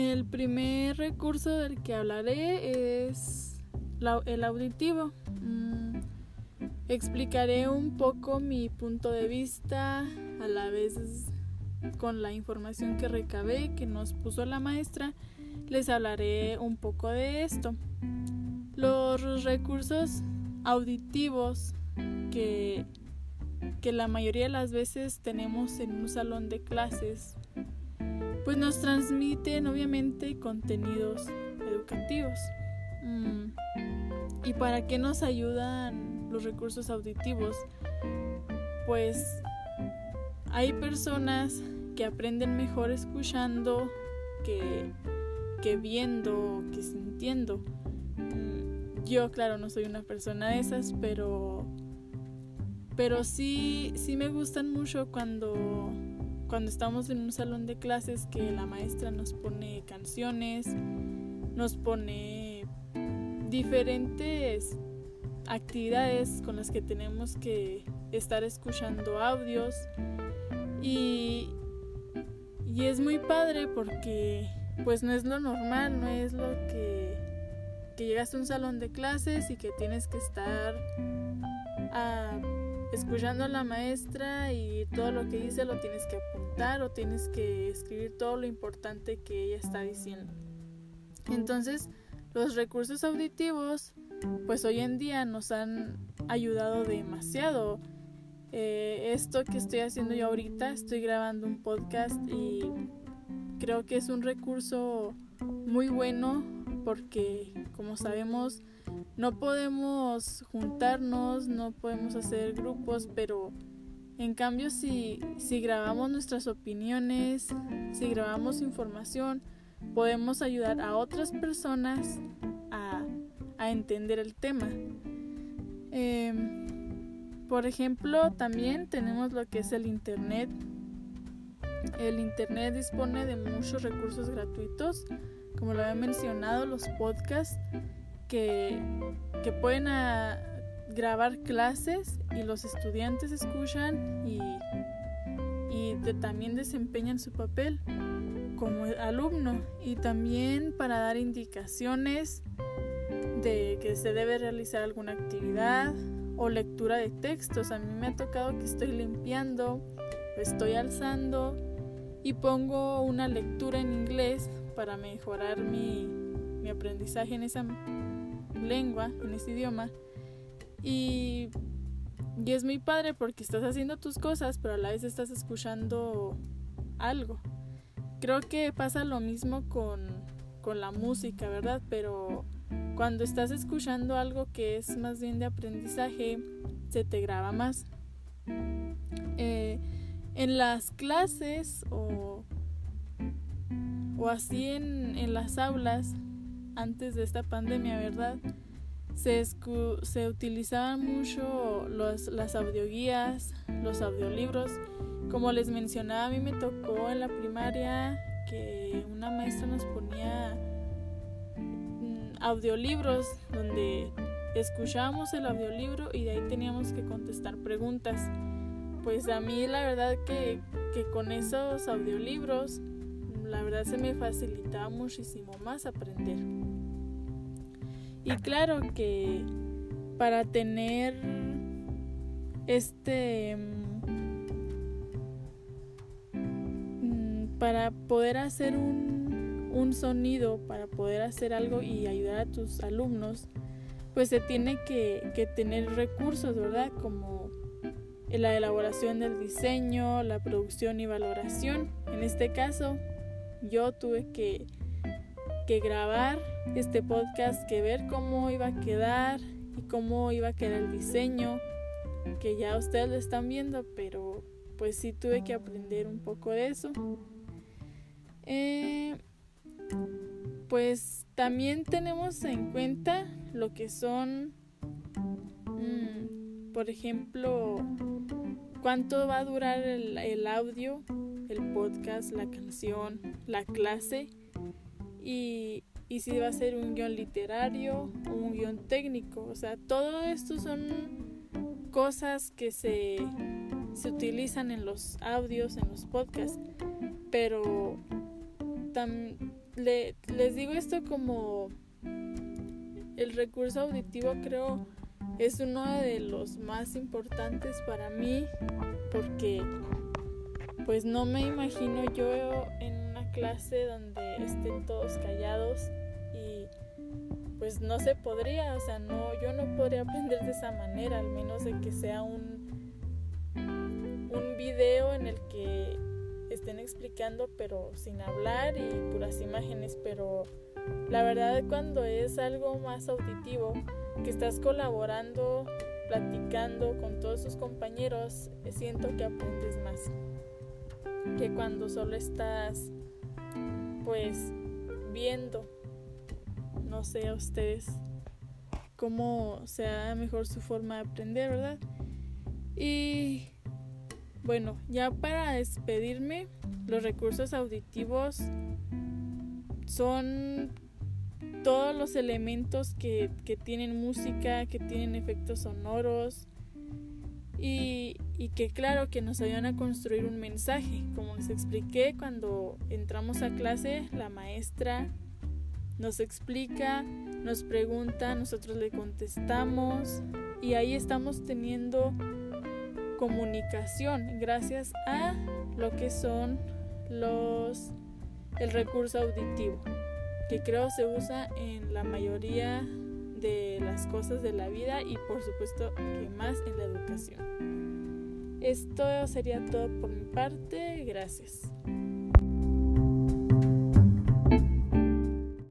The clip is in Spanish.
El primer recurso del que hablaré es el auditivo. Mm, explicaré un poco mi punto de vista a la vez con la información que recabé que nos puso la maestra. Les hablaré un poco de esto. Los recursos auditivos que, que la mayoría de las veces tenemos en un salón de clases, pues nos transmiten obviamente contenidos educativos. Mm, ¿Y para qué nos ayudan los recursos auditivos? Pues hay personas que aprenden mejor escuchando que, que viendo, que sintiendo. Mm, yo, claro, no soy una persona de esas, pero, pero sí, sí me gustan mucho cuando, cuando estamos en un salón de clases que la maestra nos pone canciones, nos pone diferentes actividades con las que tenemos que estar escuchando audios. Y, y es muy padre porque pues no es lo normal, no es lo que, que llegas a un salón de clases y que tienes que estar ah, escuchando a la maestra y todo lo que dice lo tienes que apuntar o tienes que escribir todo lo importante que ella está diciendo. Entonces, los recursos auditivos, pues hoy en día nos han ayudado demasiado. Eh, esto que estoy haciendo yo ahorita, estoy grabando un podcast y creo que es un recurso muy bueno porque como sabemos no podemos juntarnos, no podemos hacer grupos, pero en cambio si, si grabamos nuestras opiniones, si grabamos información, podemos ayudar a otras personas a, a entender el tema. Em, por ejemplo, también tenemos lo que es el Internet. El Internet dispone de muchos recursos gratuitos, como lo había mencionado, los podcasts que, pueden ah, grabar clases y los estudiantes escuchan y, y también desempeñan su papel como alumno y también para dar indicaciones de que se debe realizar alguna actividad o lectura de textos. A mí me ha tocado que estoy limpiando, estoy alzando y pongo una lectura en inglés para mejorar mi, mi aprendizaje en esa lengua, en ese idioma. Y, y es muy padre porque estás haciendo tus cosas, pero a la vez estás escuchando algo. Creo que pasa lo mismo con, con la música, ¿verdad? Pero cuando estás escuchando algo que es más bien de aprendizaje, se te graba más. Eh, en las clases o, o así en, en, las aulas, antes de esta pandemia, ¿verdad? Se, se utilizaban mucho los, las audioguías, los audiolibros. Como les mencionaba, a mí me tocó en la primaria que una maestra nos ponía audiolibros donde escuchábamos el audiolibro y de ahí teníamos que contestar preguntas. Pues a mí la verdad que, que con esos audiolibros la verdad se me facilitaba muchísimo más aprender. Y claro que para tener este mm, para poder hacer un un sonido para poder hacer algo y ayudar a tus alumnos, pues se tiene que, que tener recursos, ¿verdad? Como la elaboración del diseño, la producción y valoración. En este caso, yo tuve que, que grabar este podcast, que ver cómo iba a quedar y cómo iba a quedar el diseño, que ya ustedes lo están viendo, pero pues sí tuve que aprender un poco de eso. Eh, pues también tenemos en cuenta lo que son, mm, por ejemplo, cuánto va a durar el, audio, el podcast, la canción, la clase y, y si va a ser un guion literario o un guion técnico. O sea, todo esto son cosas que se, se utilizan en los audios, en los podcasts, pero también les digo esto como el recurso auditivo creo es uno de los más importantes para mí porque pues no me imagino yo en una clase donde estén todos callados y pues no se podría, o sea, no yo no podría aprender de esa manera, al menos de que sea un un video en el que estén explicando pero sin hablar y puras imágenes, pero la verdad cuando es algo más auditivo, que estás colaborando, platicando con todos tus compañeros, siento que aprendes más que cuando solo estás pues viendo, no sé a ustedes cómo sea mejor su forma de aprender, ¿verdad? Y bueno, ya para despedirme, los recursos auditivos son todos los elementos que, tienen música, que tienen efectos sonoros y, y, que claro que nos ayudan a construir un mensaje. Como les expliqué, cuando entramos a clase, la maestra nos explica, nos pregunta, nosotros le contestamos y ahí estamos teniendo comunicación gracias a lo que son los el recurso auditivo, que creo se usa en la mayoría de las cosas de la vida y por supuesto que más en la educación. Esto sería todo por mi parte, gracias.